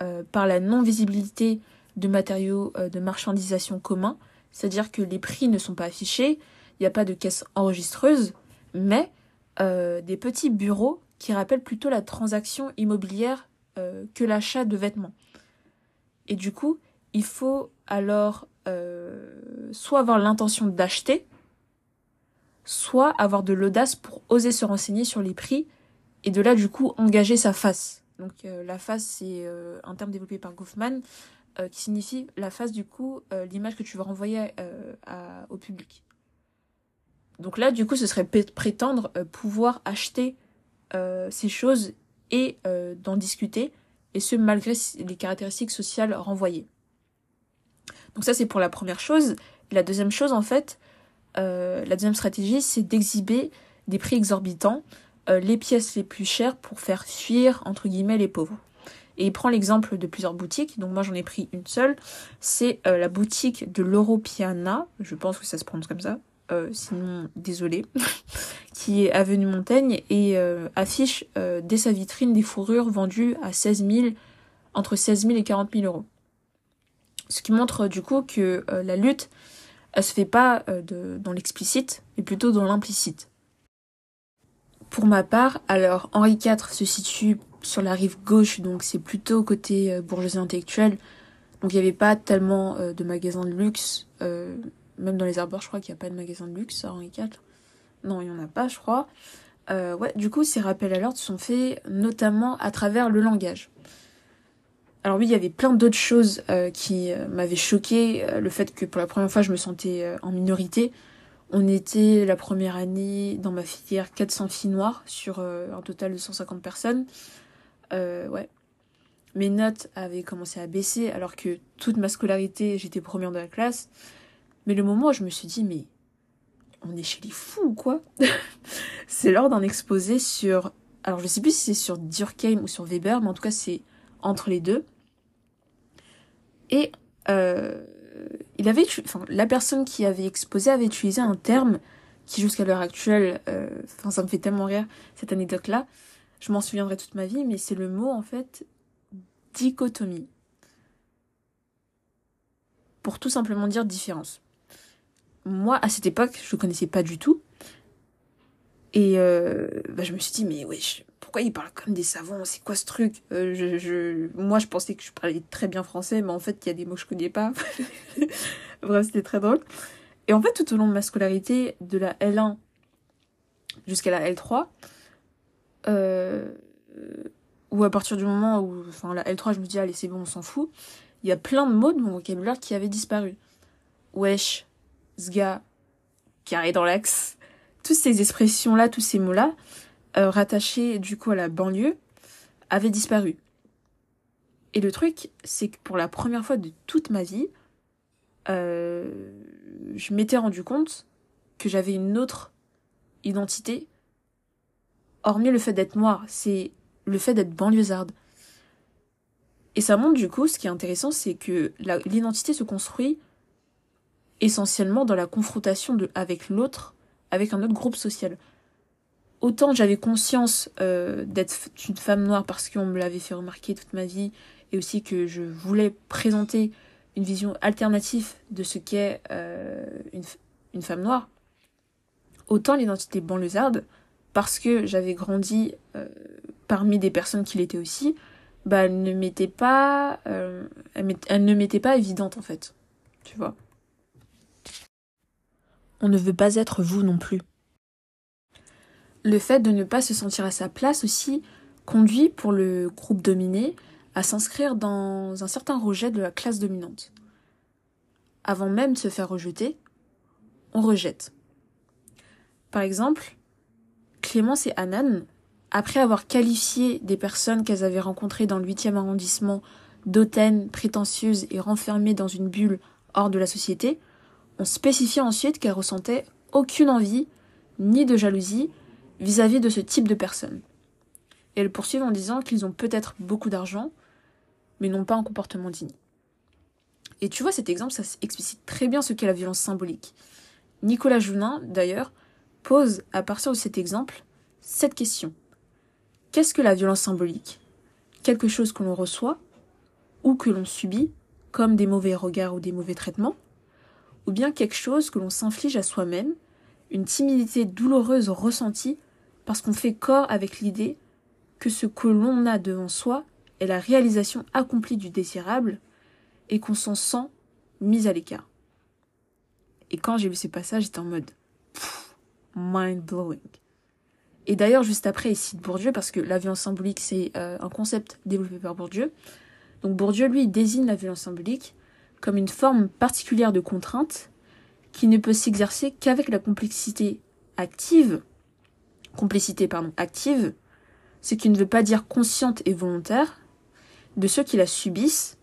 euh, par la non-visibilité de matériaux de marchandisation communs, c'est-à-dire que les prix ne sont pas affichés, il n'y a pas de caisse enregistreuse, mais des petits bureaux qui rappellent plutôt la transaction immobilière que l'achat de vêtements. Et du coup, il faut alors euh, soit avoir l'intention d'acheter, soit avoir de l'audace pour oser se renseigner sur les prix et de là du coup engager sa face. Donc euh, la face c'est euh, un terme développé par Goffman qui signifie la face du coup l'image que tu veux renvoyer au public. Donc là du coup ce serait prétendre pouvoir acheter ces choses et d'en discuter et ce malgré les caractéristiques sociales renvoyées. Donc ça c'est pour la première chose. la deuxième chose en fait, euh, la deuxième stratégie c'est d'exhiber des prix exorbitants, euh, les pièces les plus chères pour faire fuir entre guillemets les pauvres. Et il prend l'exemple de plusieurs boutiques, donc moi j'en ai pris une seule, c'est euh, la boutique de l'Europiana, je pense que ça se prononce comme ça, sinon désolé, qui est avenue Montaigne et euh, affiche euh, dès sa vitrine des fourrures vendues à 16 000, entre 16 000 et 40 000 euros. Ce qui montre du coup que euh, la lutte, elle se fait pas de, dans l'explicite, mais plutôt dans l'implicite. Pour ma part, alors Henri IV se situe sur la rive gauche, donc c'est plutôt côté bourgeoisie intellectuelle. Donc il n'y avait pas tellement de magasins de luxe, même dans les arbres, je crois qu'il n'y a pas de magasins de luxe à Henri IV. Non, il n'y en a pas, je crois. Euh, du coup, ces rappels à l'ordre sont faits notamment à travers le langage. Alors oui, il y avait plein d'autres choses euh, qui euh, m'avaient choqué. le fait que pour la première fois, je me sentais en minorité. On était la première année dans ma filière 400 filles noires sur un total de 150 personnes. ouais. Mes notes avaient commencé à baisser alors que toute ma scolarité, j'étais première de la classe. Mais le moment où je me suis dit, mais on est chez les fous ou quoi C'est lors d'un exposé sur... Alors je sais plus si c'est sur Durkheim ou sur Weber, mais en tout cas c'est entre les deux. Et euh, il avait, enfin, la personne qui avait exposé avait utilisé un terme qui jusqu'à l'heure actuelle, euh, ça me fait tellement rire cette anecdote-là. Je m'en souviendrai toute ma vie, mais c'est le mot en fait dichotomie. Pour tout simplement dire différence. Moi, à cette époque, je ne connaissais pas du tout. Et euh, bah, je me suis dit, mais wesh, pourquoi ils parlent comme des savants? C'est quoi ce truc? Euh, je, je, Moi, je pensais que je parlais très bien français, mais en fait, il y a des mots que je connais pas. Bref, c'était très drôle. Et en fait, tout au long de ma scolarité, de la L1 jusqu'à la L3, euh, ou à partir du moment où, enfin, la L3, je me dis, allez, c'est bon, on s'en fout, il y a plein de mots de mon vocabulaire qui avaient disparu. Wesh, zga, carré dans l'axe, toutes ces expressions-là, tous ces mots-là, euh, rattachés du coup à la banlieue, avaient disparu. Et le truc, c'est que pour la première fois de toute ma vie, euh, je m'étais rendu compte que j'avais une autre identité, hormis le fait d'être noire, c'est le fait d'être banlieusarde. Et ça montre du coup, ce qui est intéressant, c'est que l'identité se construit essentiellement dans la confrontation de, avec l'autre, avec un autre groupe social. Autant j'avais conscience euh, d'être une femme noire parce qu'on me l'avait fait remarquer toute ma vie, et aussi que je voulais présenter une vision alternative de ce qu'est euh, une, une, femme noire, autant l'identité banlieusarde, parce que j'avais grandi euh, parmi des personnes qui l'étaient aussi, bah, elle ne m'était pas, euh, elle, elle ne m'était pas évidente en fait, tu vois? On ne veut pas être vous non plus. Le fait de ne pas se sentir à sa place aussi conduit pour le groupe dominé à s'inscrire dans un certain rejet de la classe dominante. Avant même de se faire rejeter, on rejette. Par exemple, Clémence et Anan, après avoir qualifié des personnes qu'elles avaient rencontrées dans le 8e arrondissement d'hautaines, prétentieuses et renfermées dans une bulle hors de la société, ont spécifié ensuite qu'elles ressentaient aucune envie ni de jalousie vis-à-vis -vis de ce type de personnes. Et elles poursuivent en disant qu'ils ont peut-être beaucoup d'argent, mais n'ont pas un comportement digne. Et tu vois, cet exemple, ça explicite très bien ce qu'est la violence symbolique. Nicolas Jounin, d'ailleurs, pose, à partir de cet exemple, cette question. Qu'est-ce que la violence symbolique? Quelque chose que l'on reçoit ou que l'on subit, comme des mauvais regards ou des mauvais traitements, ou bien quelque chose que l'on s'inflige à soi-même, une timidité douloureuse ressentie parce qu'on fait corps avec l'idée que ce que l'on a devant soi est la réalisation accomplie du désirable et qu'on s'en sent mis à l'écart. Et quand j'ai vu ces passages, j'étais en mode mind blowing. Et d'ailleurs, juste après, il cite Bourdieu parce que la violence symbolique, c'est euh, un concept développé par Bourdieu. Donc Bourdieu, lui, désigne la violence symbolique comme une forme particulière de contrainte qui ne peut s'exercer qu'avec la complexité active, complicité pardon, active, ce qui ne veut pas dire consciente et volontaire, de ceux qui la subissent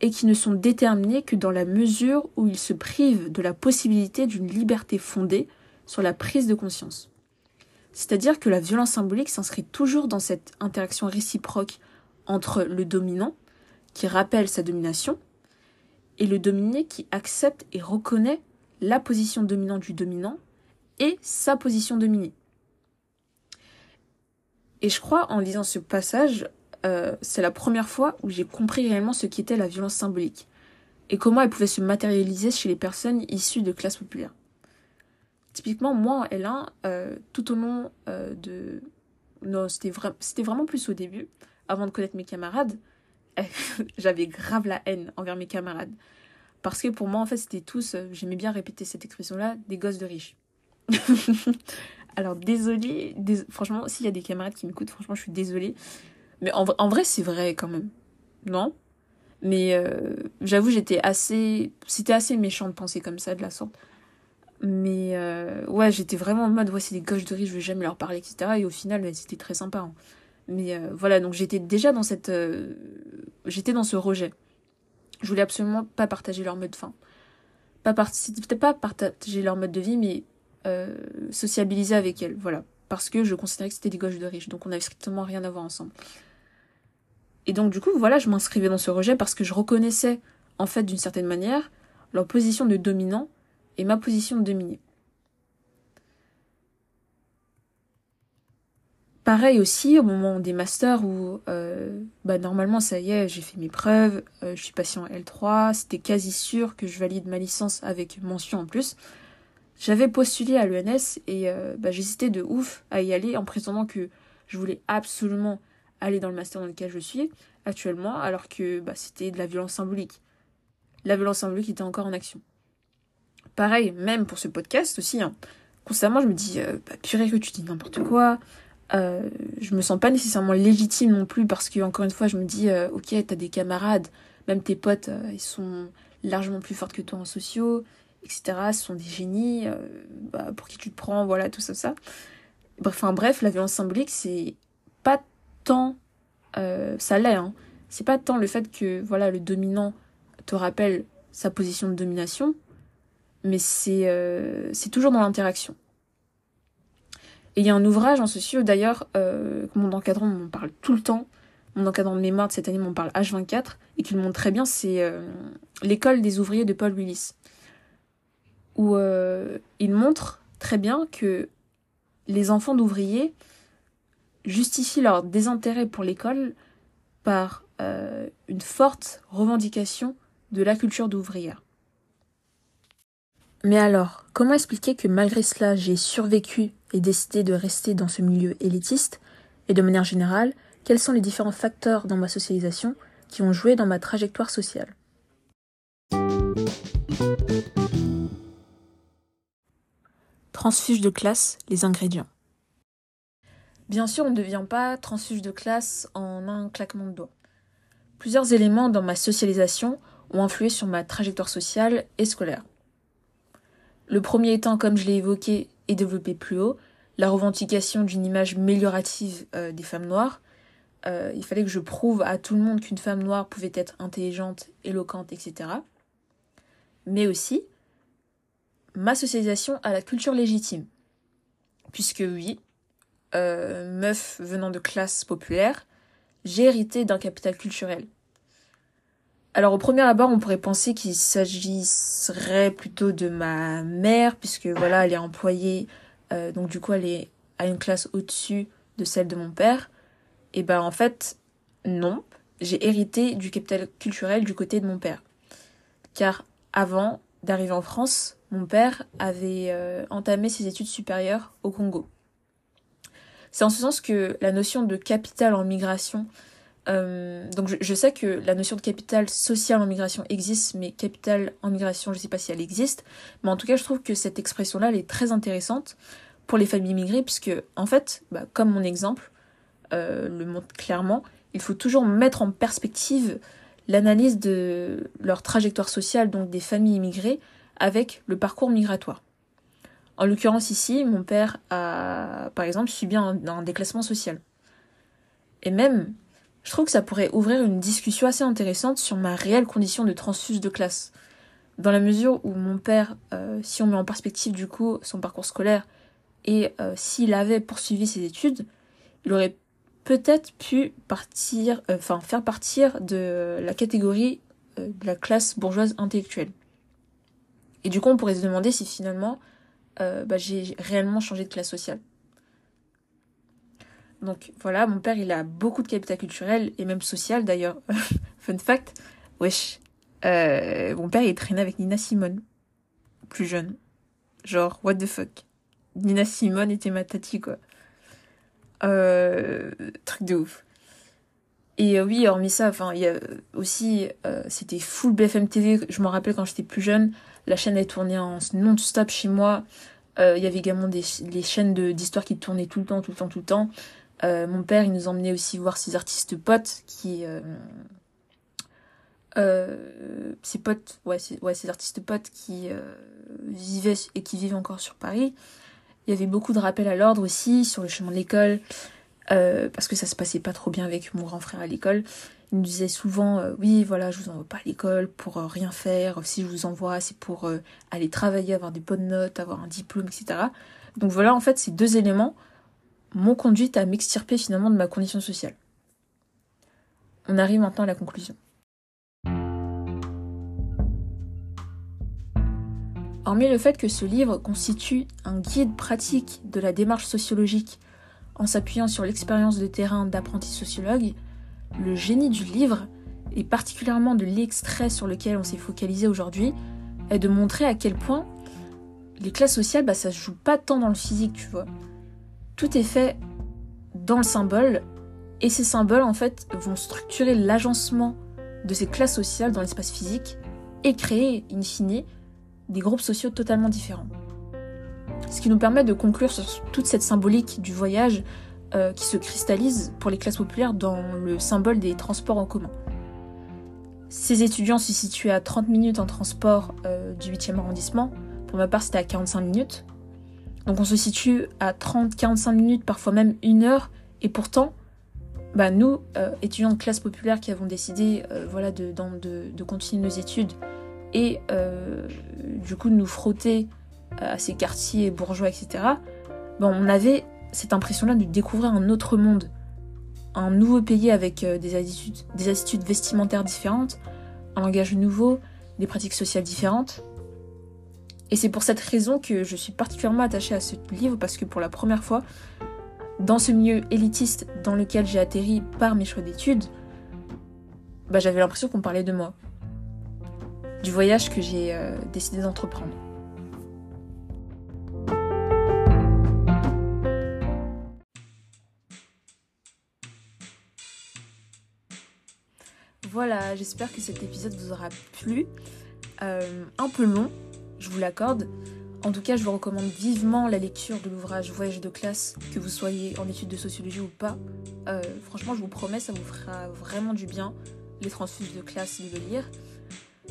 et qui ne sont déterminés que dans la mesure où ils se privent de la possibilité d'une liberté fondée sur la prise de conscience. C'est-à-dire que la violence symbolique s'inscrit toujours dans cette interaction réciproque entre le dominant, qui rappelle sa domination, et le dominé qui accepte et reconnaît la position dominante du dominant et sa position dominée. Et je crois, en lisant ce passage, euh, c'est la première fois où j'ai compris réellement ce qu'était la violence symbolique et comment elle pouvait se matérialiser chez les personnes issues de classes populaires. Typiquement, moi en L1, euh, tout au long euh, de... Non, c'était, c'était vraiment plus au début, avant de connaître mes camarades, j'avais grave la haine envers mes camarades. Parce que pour moi, en fait, c'était tous, j'aimais bien répéter cette expression-là, des gosses de riches. Alors, désolé, franchement, s'il y a des camarades qui m'écoutent, franchement, je suis désolée. Mais en, vrai, c'est vrai quand même. Non? Mais euh, j'avoue, j'étais assez. C'était assez méchant de penser comme ça, de la sorte. Mais euh, ouais, j'étais vraiment en mode, ouais, c'est des gauches de riz, je vais jamais leur parler, etc. Et au final, c'était très sympa. Hein. Mais euh, voilà, donc j'étais déjà dans cette. j'étais dans ce rejet. Je voulais absolument pas partager leur mode de fin. Pas partager leur mode de vie, mais sociabiliser avec elles, voilà. Parce que je considérais que c'était des gauches de riches, donc on avait strictement rien à voir ensemble. Et donc, du coup, voilà, je m'inscrivais dans ce rejet parce que je reconnaissais, en fait, d'une certaine manière, leur position de dominant et ma position de dominé. Pareil aussi au moment des masters où euh, bah normalement ça y est, j'ai fait mes preuves, euh, je suis en L3, c'était quasi sûr que je valide ma licence avec mention en plus. J'avais postulé à l'ENS et euh, bah, j'hésitais de ouf à y aller en prétendant que je voulais absolument aller dans le master dans lequel je suis actuellement, alors que bah, c'était de la violence symbolique. La violence symbolique était encore en action. Pareil, même pour ce podcast aussi, hein. constamment je me dis, bah, purée que tu dis n'importe quoi, euh, je me sens pas nécessairement légitime non plus parce que encore une fois je me dis euh, ok t'as des camarades même tes potes euh, ils sont largement plus forts que toi en sociaux etc ce sont des génies euh, bah, pour qui tu te prends voilà tout ça ça. Enfin bref la violence symbolique c'est pas tant ça l'est hein. C'est pas tant le fait que voilà le dominant te rappelle sa position de domination mais c'est c'est toujours dans l'interaction et il y a un ouvrage en sociaux d'ailleurs euh, mon encadrant m'en parle tout le temps. Mon encadrant de mémoire de cette année m'en parle H24 et qui le montre très bien, c'est euh, L'école des ouvriers de Paul Willis. Où euh, il montre très bien que les enfants d'ouvriers justifient leur désintérêt pour l'école par une forte revendication de la culture d'ouvrière. Mais alors, comment expliquer que malgré cela j'ai survécu et décidé de rester dans ce milieu élitiste Et de manière générale, quels sont les différents facteurs dans ma socialisation qui ont joué dans ma trajectoire sociale Transfuge de classe, les ingrédients. Bien sûr, on ne devient pas transfuge de classe en un claquement de doigts. Plusieurs éléments dans ma socialisation ont influé sur ma trajectoire sociale et scolaire. Le premier étant, comme je l'ai évoqué et développé plus haut, la revendication d'une image améliorative euh, des femmes noires. Euh, il fallait que je prouve à tout le monde qu'une femme noire pouvait être intelligente, éloquente, etc. Mais aussi ma socialisation à la culture légitime. Puisque oui, euh, meuf venant de classe populaire, j'ai hérité d'un capital culturel. Alors au premier abord, on pourrait penser qu'il s'agirait plutôt de ma mère, puisque voilà, elle est employée, euh, donc du coup elle est à une classe au-dessus de celle de mon père. Et ben en fait, non, j'ai hérité du capital culturel du côté de mon père. Car avant d'arriver en France, mon père avait euh, entamé ses études supérieures au Congo. C'est en ce sens que la notion de capital en migration euh, donc je, sais que la notion de capital social en migration existe, mais capital en migration, je ne sais pas si elle existe. Mais en tout cas, je trouve que cette expression-là, elle est très intéressante pour les familles immigrées, puisque en fait, bah, comme mon exemple euh, le montre clairement, il faut toujours mettre en perspective l'analyse de leur trajectoire sociale, donc des familles immigrées, avec le parcours migratoire. En l'occurrence ici, mon père a, par exemple, subi un déclassement social. Et même je trouve que ça pourrait ouvrir une discussion assez intéressante sur ma réelle condition de transfuse de classe. Dans la mesure où mon père, euh, si on met en perspective du coup son parcours scolaire, et euh, s'il avait poursuivi ses études, il aurait peut-être pu partir, euh, enfin faire partir de la catégorie de la classe bourgeoise intellectuelle. Et du coup, on pourrait se demander si finalement bah, j'ai réellement changé de classe sociale. Donc voilà, mon père, il a beaucoup de capital culturel et même social d'ailleurs. Fun fact, wesh. Euh, mon père, il traînait avec Nina Simone, plus jeune. Genre, what the fuck. Nina Simone était ma tati, quoi. Euh, truc de ouf. Et euh, oui, hormis ça, enfin, il y a aussi, euh, c'était full BFM TV. Je me rappelle quand j'étais plus jeune, la chaîne est tournée en non-stop chez moi. Il y avait également des les chaînes d'histoire qui tournaient tout le temps, tout le temps, tout le temps. Euh, mon père, il nous emmenait aussi voir ses artistes potes qui. Euh, euh, ses potes, ouais, ses artistes potes qui vivaient et qui vivent encore sur Paris. Il y avait beaucoup de rappels à l'ordre aussi sur le chemin de l'école, parce que ça se passait pas trop bien avec mon grand frère à l'école. Il nous disait souvent oui voilà je vous envoie pas à l'école pour rien faire si je vous envoie c'est pour aller travailler avoir des bonnes notes avoir un diplôme etc donc voilà en fait ces deux éléments m'ont conduite à m'extirper finalement de ma condition sociale. On arrive maintenant à la conclusion. Hormis le fait que ce livre constitue un guide pratique de la démarche sociologique en s'appuyant sur l'expérience de terrain d'apprentis sociologues, le génie du livre, et particulièrement de l'extrait sur lequel on s'est focalisé aujourd'hui, est de montrer à quel point les classes sociales, bah, ça se joue pas tant dans le physique, tu vois. Tout est fait dans le symbole, et ces symboles, en fait, vont structurer l'agencement de ces classes sociales dans l'espace physique et créer, in fine, des groupes sociaux totalement différents. Ce qui nous permet de conclure sur toute cette symbolique du voyage euh, qui se cristallise pour les classes populaires dans le symbole des transports en commun. Ces étudiants se situaient à 30 minutes en transport euh, du 8e arrondissement. Pour ma part, c'était à 45 minutes. Donc on se situe à 30-45 minutes, parfois même une heure. Et pourtant, bah, nous, euh, étudiants de classe populaire qui avons décidé voilà, de, de, continuer nos études et du coup de nous frotter à ces quartiers bourgeois, etc., bon, on avait cette impression-là de découvrir un autre monde, un nouveau pays avec euh, des attitudes vestimentaires différentes, un langage nouveau, des pratiques sociales différentes. Et c'est pour cette raison que je suis particulièrement attachée à ce livre parce que pour la première fois, dans ce milieu élitiste dans lequel j'ai atterri par mes choix d'études, bah, j'avais l'impression qu'on parlait de moi, du voyage que j'ai euh, décidé d'entreprendre. Voilà, j'espère que cet épisode vous aura plu. Euh, un peu long, je vous l'accorde. En tout cas, je vous recommande vivement la lecture de l'ouvrage Voyage de classe, que vous soyez en études de sociologie ou pas. Euh, franchement, je vous promets, ça vous fera vraiment du bien, les transfuges de classe, de le lire.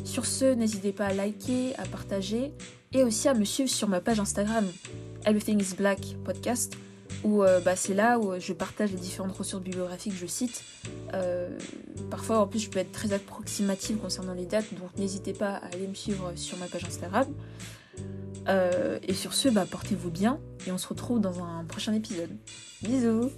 Sur ce, n'hésitez pas à liker, à partager et aussi à me suivre sur ma page Instagram, Everything is Black Podcast où euh, bah, c'est là où je partage les différentes ressources bibliographiques que je cite. Euh, parfois, en plus, je peux être très approximative concernant les dates, donc n'hésitez pas à aller me suivre sur ma page Instagram. Euh, et sur ce, bah, portez-vous bien et on se retrouve dans un prochain épisode. Bisous